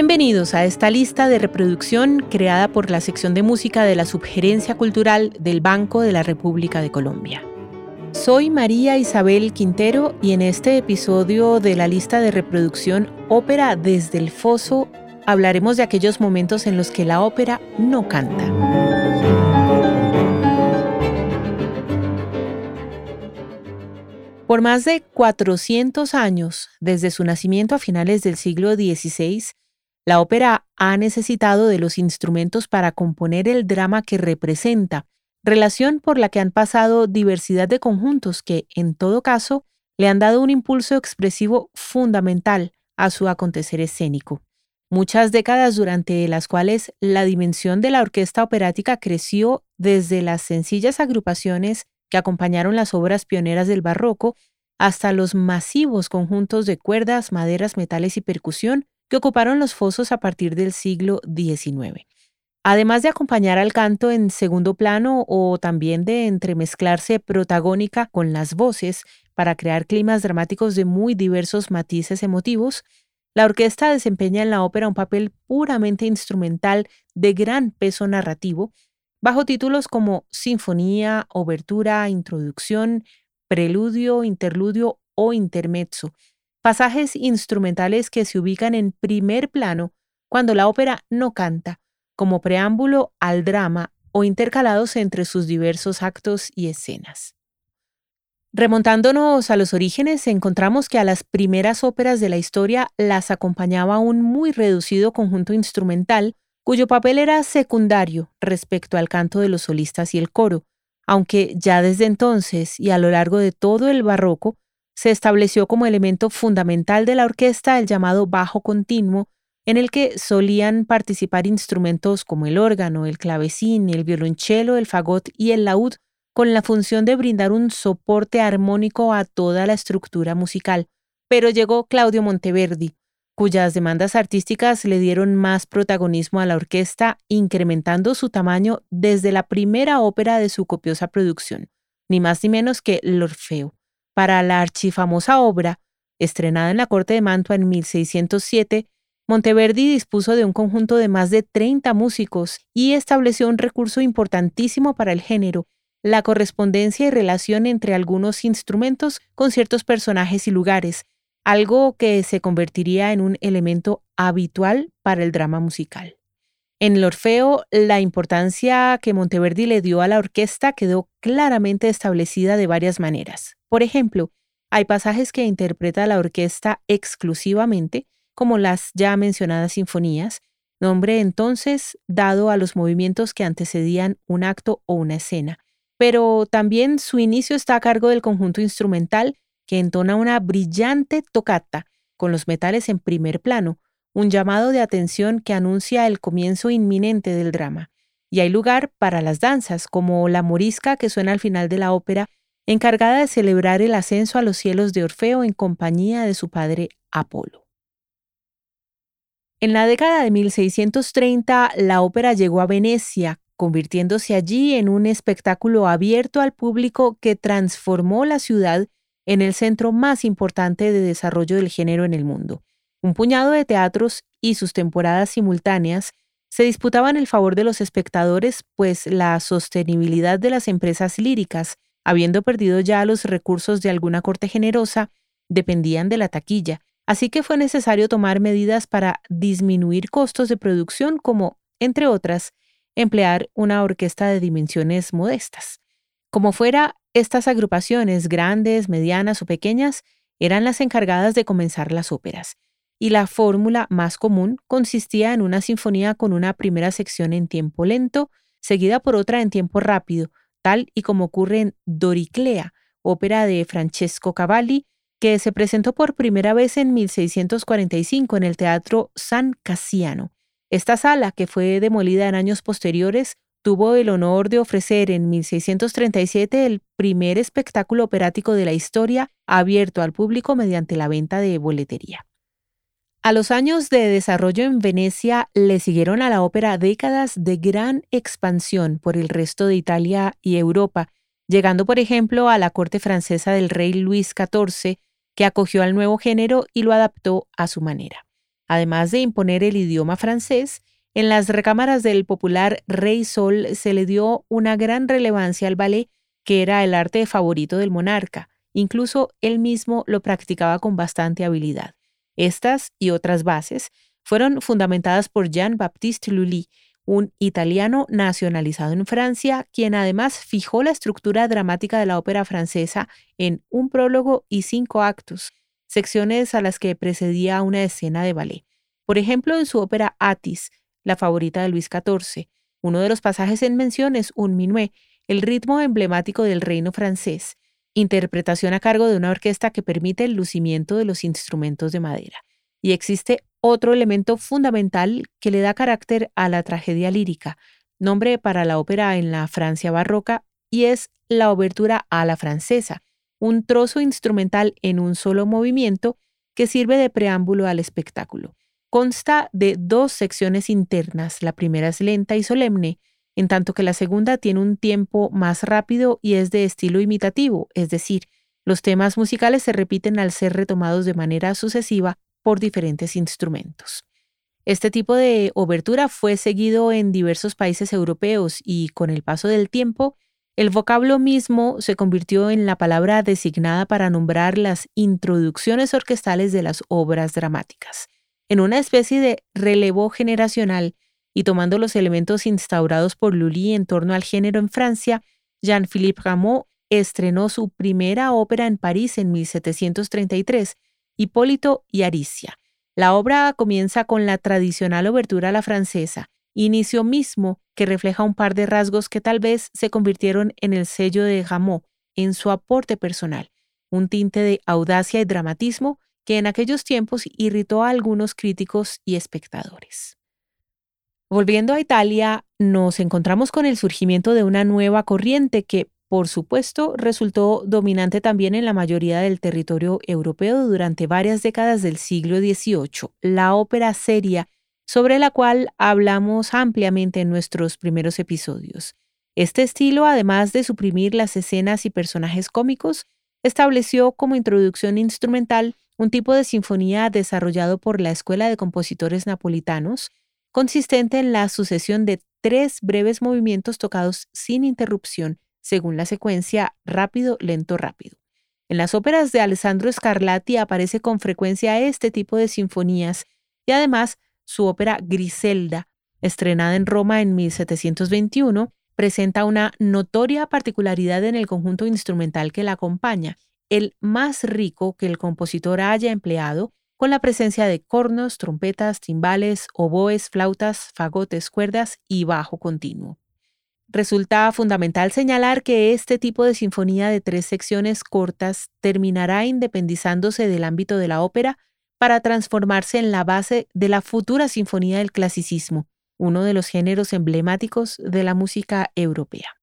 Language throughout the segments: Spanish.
Bienvenidos a esta lista de reproducción creada por la sección de música de la Subgerencia Cultural del Banco de la República de Colombia. Soy María Isabel Quintero y en este episodio de la lista de reproducción Ópera desde el Foso hablaremos de aquellos momentos en los que la ópera no canta. Por más de 400 años, desde su nacimiento a finales del siglo XVI, la ópera ha necesitado de los instrumentos para componer el drama que representa, relación por la que han pasado diversidad de conjuntos que, en todo caso, le han dado un impulso expresivo fundamental a su acontecer escénico. Muchas décadas durante las cuales la dimensión de la orquesta operática creció desde las sencillas agrupaciones que acompañaron las obras pioneras del barroco hasta los masivos conjuntos de cuerdas, maderas, metales y percusión que ocuparon los fosos a partir del siglo XIX. Además de acompañar al canto en segundo plano o también de entremezclarse protagónica con las voces para crear climas dramáticos de muy diversos matices emotivos, la orquesta desempeña en la ópera un papel puramente instrumental de gran peso narrativo, bajo títulos como sinfonía, obertura, introducción, preludio, interludio o intermezzo, pasajes instrumentales que se ubican en primer plano cuando la ópera no canta, como preámbulo al drama o intercalados entre sus diversos actos y escenas. Remontándonos a los orígenes, encontramos que a las primeras óperas de la historia las acompañaba un muy reducido conjunto instrumental, cuyo papel era secundario respecto al canto de los solistas y el coro, aunque ya desde entonces y a lo largo de todo el barroco se estableció como elemento fundamental de la orquesta el llamado bajo continuo, en el que solían participar instrumentos como el órgano, el clavecín, el violonchelo, el fagot y el laúd, con la función de brindar un soporte armónico a toda la estructura musical. Pero llegó Claudio Monteverdi, cuyas demandas artísticas le dieron más protagonismo a la orquesta, incrementando su tamaño desde la primera ópera de su copiosa producción, ni más ni menos que L'Orfeo. Para la archifamosa obra, estrenada en la corte de Mantua en 1607, Monteverdi dispuso de un conjunto de más de 30 músicos y estableció un recurso importantísimo para el género, la correspondencia y relación entre algunos instrumentos con ciertos personajes y lugares, algo que se convertiría en un elemento habitual para el drama musical. En el Orfeo, la importancia que Monteverdi le dio a la orquesta quedó claramente establecida de varias maneras. Por ejemplo, hay pasajes que interpreta la orquesta exclusivamente, como las ya mencionadas sinfonías, nombre entonces dado a los movimientos que antecedían un acto o una escena. Pero también su inicio está a cargo del conjunto instrumental que entona una brillante tocata con los metales en primer plano, un llamado de atención que anuncia el comienzo inminente del drama. Y hay lugar para las danzas, como la morisca que suena al final de la ópera encargada de celebrar el ascenso a los cielos de Orfeo en compañía de su padre Apolo. En la década de 1630, la ópera llegó a Venecia, convirtiéndose allí en un espectáculo abierto al público que transformó la ciudad en el centro más importante de desarrollo del género en el mundo. Un puñado de teatros y sus temporadas simultáneas se disputaban el favor de los espectadores, pues la sostenibilidad de las empresas líricas habiendo perdido ya los recursos de alguna corte generosa, dependían de la taquilla, así que fue necesario tomar medidas para disminuir costos de producción como, entre otras, emplear una orquesta de dimensiones modestas. Como fuera, estas agrupaciones, grandes, medianas o pequeñas, eran las encargadas de comenzar las óperas, y la fórmula más común consistía en una sinfonía con una primera sección en tiempo lento, seguida por otra en tiempo rápido, tal y como ocurre en Doriclea, ópera de Francesco Cavalli, que se presentó por primera vez en 1645 en el Teatro San Cassiano. Esta sala, que fue demolida en años posteriores, tuvo el honor de ofrecer en 1637 el primer espectáculo operático de la historia abierto al público mediante la venta de boletería. A los años de desarrollo en Venecia le siguieron a la ópera décadas de gran expansión por el resto de Italia y Europa, llegando por ejemplo a la corte francesa del rey Luis XIV, que acogió al nuevo género y lo adaptó a su manera. Además de imponer el idioma francés, en las recámaras del popular Rey Sol se le dio una gran relevancia al ballet, que era el arte favorito del monarca. Incluso él mismo lo practicaba con bastante habilidad. Estas y otras bases fueron fundamentadas por Jean-Baptiste Lully, un italiano nacionalizado en Francia, quien además fijó la estructura dramática de la ópera francesa en un prólogo y cinco actos, secciones a las que precedía una escena de ballet. Por ejemplo, en su ópera Atis, la favorita de Luis XIV, uno de los pasajes en mención es un minuet, el ritmo emblemático del reino francés, interpretación a cargo de una orquesta que permite el lucimiento de los instrumentos de madera. Y existe otro elemento fundamental que le da carácter a la tragedia lírica, nombre para la ópera en la Francia barroca, y es la obertura a la francesa, un trozo instrumental en un solo movimiento que sirve de preámbulo al espectáculo. Consta de dos secciones internas, la primera es lenta y solemne, en tanto que la segunda tiene un tiempo más rápido y es de estilo imitativo, es decir, los temas musicales se repiten al ser retomados de manera sucesiva por diferentes instrumentos. Este tipo de obertura fue seguido en diversos países europeos y con el paso del tiempo el vocablo mismo se convirtió en la palabra designada para nombrar las introducciones orquestales de las obras dramáticas. En una especie de relevo generacional y tomando los elementos instaurados por Lully en torno al género en Francia, Jean-Philippe Rameau estrenó su primera ópera en París en 1733, Hipólito y Aricia. La obra comienza con la tradicional obertura a la francesa, inicio mismo que refleja un par de rasgos que tal vez se convirtieron en el sello de Rameau en su aporte personal, un tinte de audacia y dramatismo que en aquellos tiempos irritó a algunos críticos y espectadores. Volviendo a Italia, nos encontramos con el surgimiento de una nueva corriente que, por supuesto, resultó dominante también en la mayoría del territorio europeo durante varias décadas del siglo XVIII, la ópera seria sobre la cual hablamos ampliamente en nuestros primeros episodios. Este estilo, además de suprimir las escenas y personajes cómicos, estableció como introducción instrumental un tipo de sinfonía desarrollado por la Escuela de Compositores Napolitanos, consistente en la sucesión de tres breves movimientos tocados sin interrupción, según la secuencia rápido, lento, rápido. En las óperas de Alessandro Scarlatti aparece con frecuencia este tipo de sinfonías y además su ópera Griselda, estrenada en Roma en 1721, presenta una notoria particularidad en el conjunto instrumental que la acompaña, el más rico que el compositor haya empleado, con la presencia de cornos, trompetas, timbales, oboes, flautas, fagotes, cuerdas y bajo continuo. Resulta fundamental señalar que este tipo de sinfonía de tres secciones cortas terminará independizándose del ámbito de la ópera para transformarse en la base de la futura sinfonía del clasicismo, uno de los géneros emblemáticos de la música europea.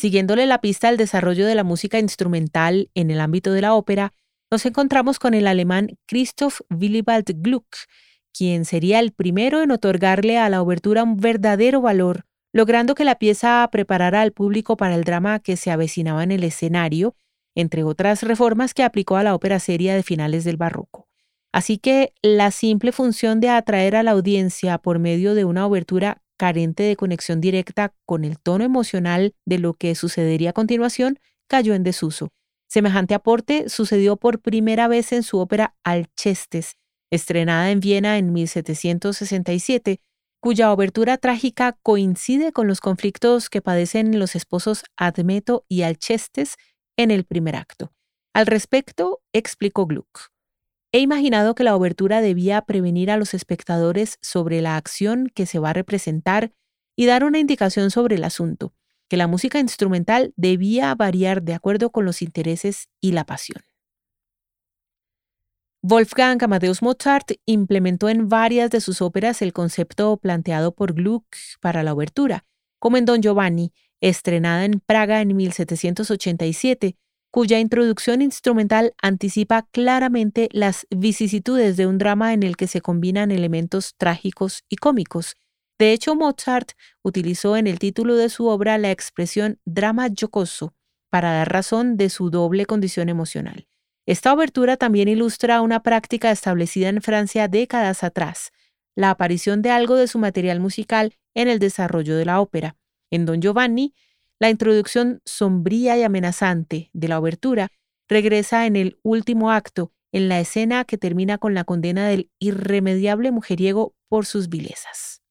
Siguiéndole la pista al desarrollo de la música instrumental en el ámbito de la ópera, nos encontramos con el alemán Christoph Willibald Gluck, quien sería el primero en otorgarle a la obertura un verdadero valor, logrando que la pieza preparara al público para el drama que se avecinaba en el escenario, entre otras reformas que aplicó a la ópera seria de finales del barroco. Así que la simple función de atraer a la audiencia por medio de una obertura carente de conexión directa con el tono emocional de lo que sucedería a continuación cayó en desuso. Semejante aporte sucedió por primera vez en su ópera Alcestes, estrenada en Viena en 1767, cuya obertura trágica coincide con los conflictos que padecen los esposos Admeto y Alcestes en el primer acto. Al respecto, explicó Gluck. He imaginado que la obertura debía prevenir a los espectadores sobre la acción que se va a representar y dar una indicación sobre el asunto que la música instrumental debía variar de acuerdo con los intereses y la pasión. Wolfgang Amadeus Mozart implementó en varias de sus óperas el concepto planteado por Gluck para la obertura, como en Don Giovanni, estrenada en Praga en 1787, cuya introducción instrumental anticipa claramente las vicisitudes de un drama en el que se combinan elementos trágicos y cómicos. De hecho, Mozart utilizó en el título de su obra la expresión drama jocoso para dar razón de su doble condición emocional. Esta obertura también ilustra una práctica establecida en Francia décadas atrás, la aparición de algo de su material musical en el desarrollo de la ópera. En Don Giovanni, la introducción sombría y amenazante de la obertura regresa en el último acto, en la escena que termina con la condena del irremediable mujeriego por sus vilezas.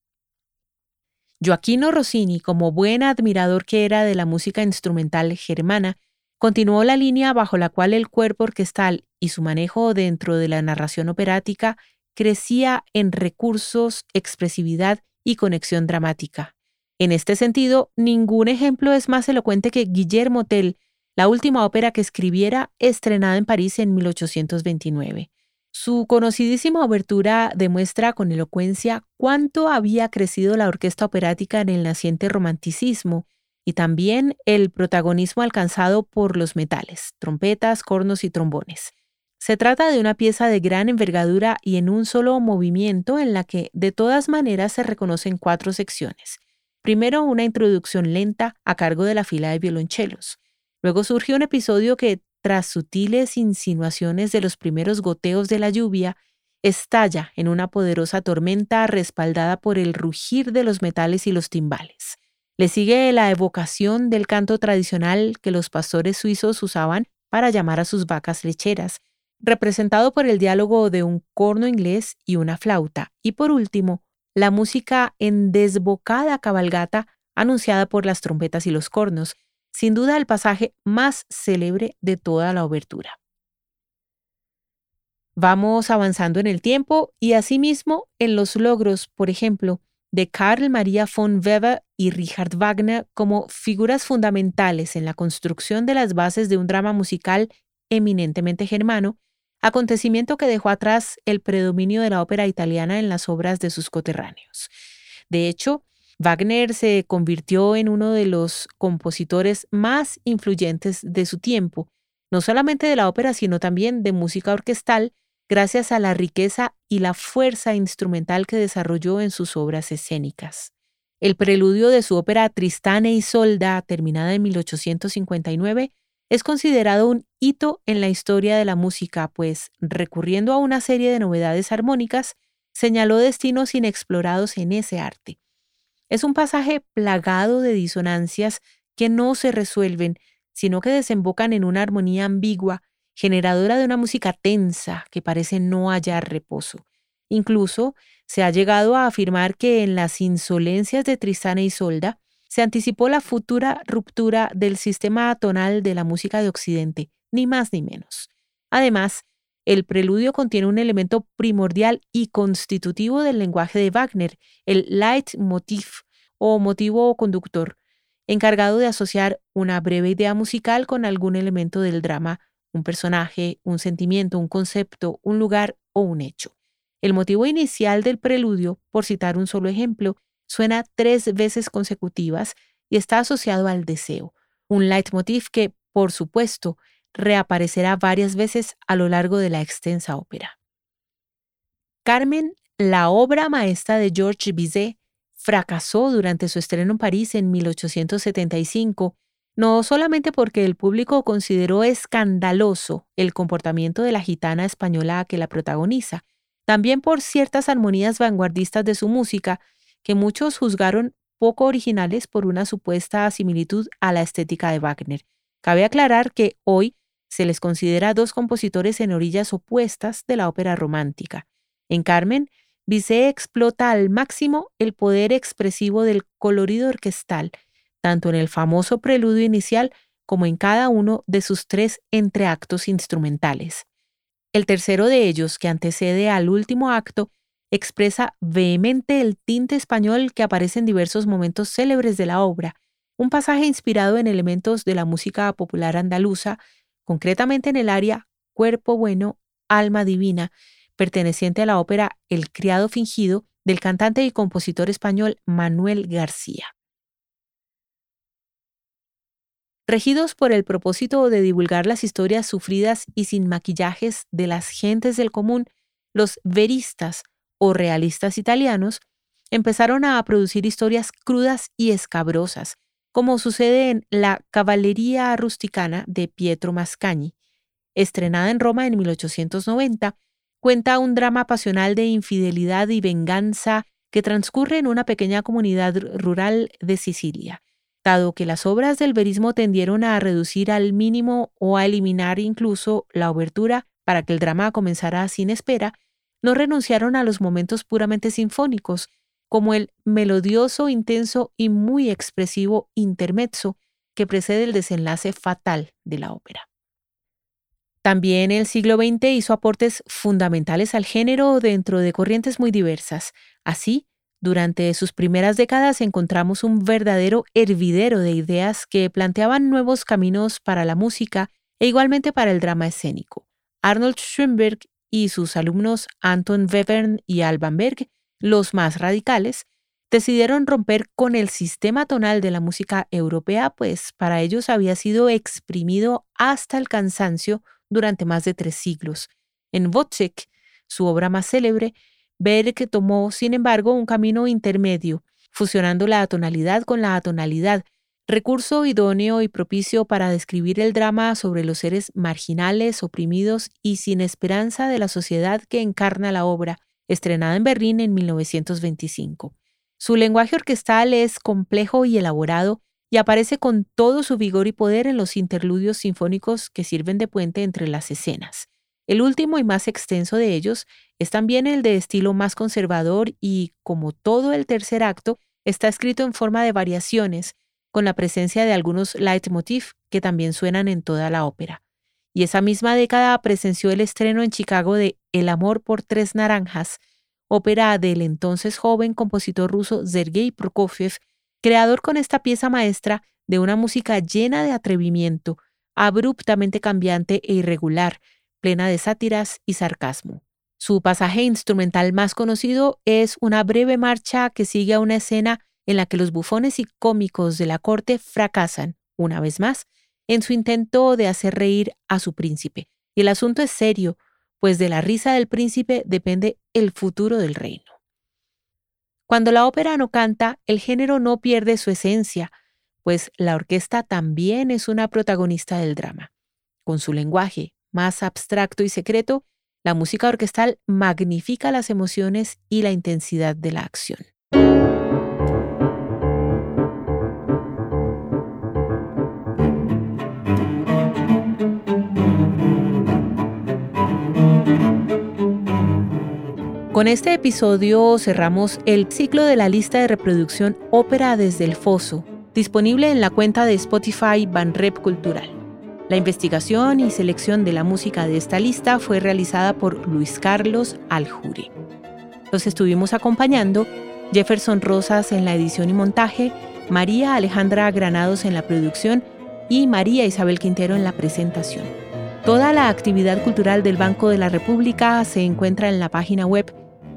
Joaquino Rossini, como buen admirador que era de la música instrumental germana, continuó la línea bajo la cual el cuerpo orquestal y su manejo dentro de la narración operática crecía en recursos, expresividad y conexión dramática. En este sentido, ningún ejemplo es más elocuente que Guillermo Tell, la última ópera que escribiera, estrenada en París en 1829. Su conocidísima obertura demuestra con elocuencia cuánto había crecido la orquesta operática en el naciente romanticismo y también el protagonismo alcanzado por los metales, trompetas, cornos y trombones. Se trata de una pieza de gran envergadura y en un solo movimiento en la que de todas maneras se reconocen cuatro secciones. Primero una introducción lenta a cargo de la fila de violonchelos. Luego surge un episodio que, tras sutiles insinuaciones de los primeros goteos de la lluvia, estalla en una poderosa tormenta respaldada por el rugir de los metales y los timbales. Le sigue la evocación del canto tradicional que los pastores suizos usaban para llamar a sus vacas lecheras, representado por el diálogo de un corno inglés y una flauta, y por último, la música en desbocada cabalgata anunciada por las trompetas y los cornos, sin duda el pasaje más célebre de toda la obertura. Vamos avanzando en el tiempo y asimismo en los logros, por ejemplo, de Karl Maria von Weber y Richard Wagner como figuras fundamentales en la construcción de las bases de un drama musical eminentemente germano acontecimiento que dejó atrás el predominio de la ópera italiana en las obras de sus coterráneos. De hecho, Wagner se convirtió en uno de los compositores más influyentes de su tiempo, no solamente de la ópera, sino también de música orquestal, gracias a la riqueza y la fuerza instrumental que desarrolló en sus obras escénicas. El preludio de su ópera Tristane y e Isolda, terminada en 1859, es considerado un hito en la historia de la música, pues, recurriendo a una serie de novedades armónicas, señaló destinos inexplorados en ese arte. Es un pasaje plagado de disonancias que no se resuelven, sino que desembocan en una armonía ambigua, generadora de una música tensa que parece no hallar reposo. Incluso se ha llegado a afirmar que en las insolencias de Tristana y Solda se anticipó la futura ruptura del sistema tonal de la música de Occidente, ni más ni menos. Además, el preludio contiene un elemento primordial y constitutivo del lenguaje de Wagner, el leitmotiv o motivo conductor, encargado de asociar una breve idea musical con algún elemento del drama, un personaje, un sentimiento, un concepto, un lugar o un hecho. El motivo inicial del preludio, por citar un solo ejemplo, suena tres veces consecutivas y está asociado al deseo, un leitmotiv que, por supuesto, reaparecerá varias veces a lo largo de la extensa ópera. Carmen, la obra maestra de Georges Bizet, fracasó durante su estreno en París en 1875, no solamente porque el público consideró escandaloso el comportamiento de la gitana española que la protagoniza, también por ciertas armonías vanguardistas de su música que muchos juzgaron poco originales por una supuesta similitud a la estética de Wagner. Cabe aclarar que hoy se les considera dos compositores en orillas opuestas de la ópera romántica. En Carmen, Bizet explota al máximo el poder expresivo del colorido orquestal, tanto en el famoso preludio inicial como en cada uno de sus tres entreactos instrumentales. El tercero de ellos, que antecede al último acto, expresa vehemente el tinte español que aparece en diversos momentos célebres de la obra, un pasaje inspirado en elementos de la música popular andaluza, concretamente en el área Cuerpo Bueno, Alma Divina, perteneciente a la ópera El Criado Fingido del cantante y compositor español Manuel García. regidos por el propósito de divulgar las historias sufridas y sin maquillajes de las gentes del común, los veristas o realistas italianos empezaron a producir historias crudas y escabrosas, como sucede en La Caballería Rusticana de Pietro Mascagni. Estrenada en Roma en 1890, cuenta un drama pasional de infidelidad y venganza que transcurre en una pequeña comunidad rural de Sicilia. Dado que las obras del verismo tendieron a reducir al mínimo o a eliminar incluso la obertura para que el drama comenzara sin espera, no renunciaron a los momentos puramente sinfónicos, como el melodioso, intenso y muy expresivo intermezzo que precede el desenlace fatal de la ópera. También el siglo XX hizo aportes fundamentales al género dentro de corrientes muy diversas. Así, durante sus primeras décadas encontramos un verdadero hervidero de ideas que planteaban nuevos caminos para la música e igualmente para el drama escénico. Arnold Schoenberg y sus alumnos Anton Webern y Alban Berg, los más radicales, decidieron romper con el sistema tonal de la música europea, pues para ellos había sido exprimido hasta el cansancio durante más de tres siglos. En Wozzeck, su obra más célebre, Berg tomó, sin embargo, un camino intermedio, fusionando la atonalidad con la atonalidad, recurso idóneo y propicio para describir el drama sobre los seres marginales, oprimidos y sin esperanza de la sociedad que encarna la obra, estrenada en Berlín en 1925. Su lenguaje orquestal es complejo y elaborado y aparece con todo su vigor y poder en los interludios sinfónicos que sirven de puente entre las escenas. El último y más extenso de ellos es también el de estilo más conservador y, como todo el tercer acto, está escrito en forma de variaciones, con la presencia de algunos leitmotiv que también suenan en toda la ópera. Y esa misma década presenció el estreno en Chicago de El amor por tres naranjas, ópera del entonces joven compositor ruso Sergei Prokofiev, creador con esta pieza maestra de una música llena de atrevimiento, abruptamente cambiante e irregular, plena de sátiras y sarcasmo. Su pasaje instrumental más conocido es una breve marcha que sigue a una escena en la que los bufones y cómicos de la corte fracasan, una vez más, en su intento de hacer reír a su príncipe. Y el asunto es serio, pues de la risa del príncipe depende el futuro del reino. Cuando la ópera no canta, el género no pierde su esencia, pues la orquesta también es una protagonista del drama. Con su lenguaje más abstracto y secreto, la música orquestal magnifica las emociones y la intensidad de la acción. Con este episodio cerramos el ciclo de la lista de reproducción Ópera desde el Foso, disponible en la cuenta de Spotify Banrep Cultural. La investigación y selección de la música de esta lista fue realizada por Luis Carlos Aljure. Los estuvimos acompañando Jefferson Rosas en la edición y montaje, María Alejandra Granados en la producción y María Isabel Quintero en la presentación. Toda la actividad cultural del Banco de la República se encuentra en la página web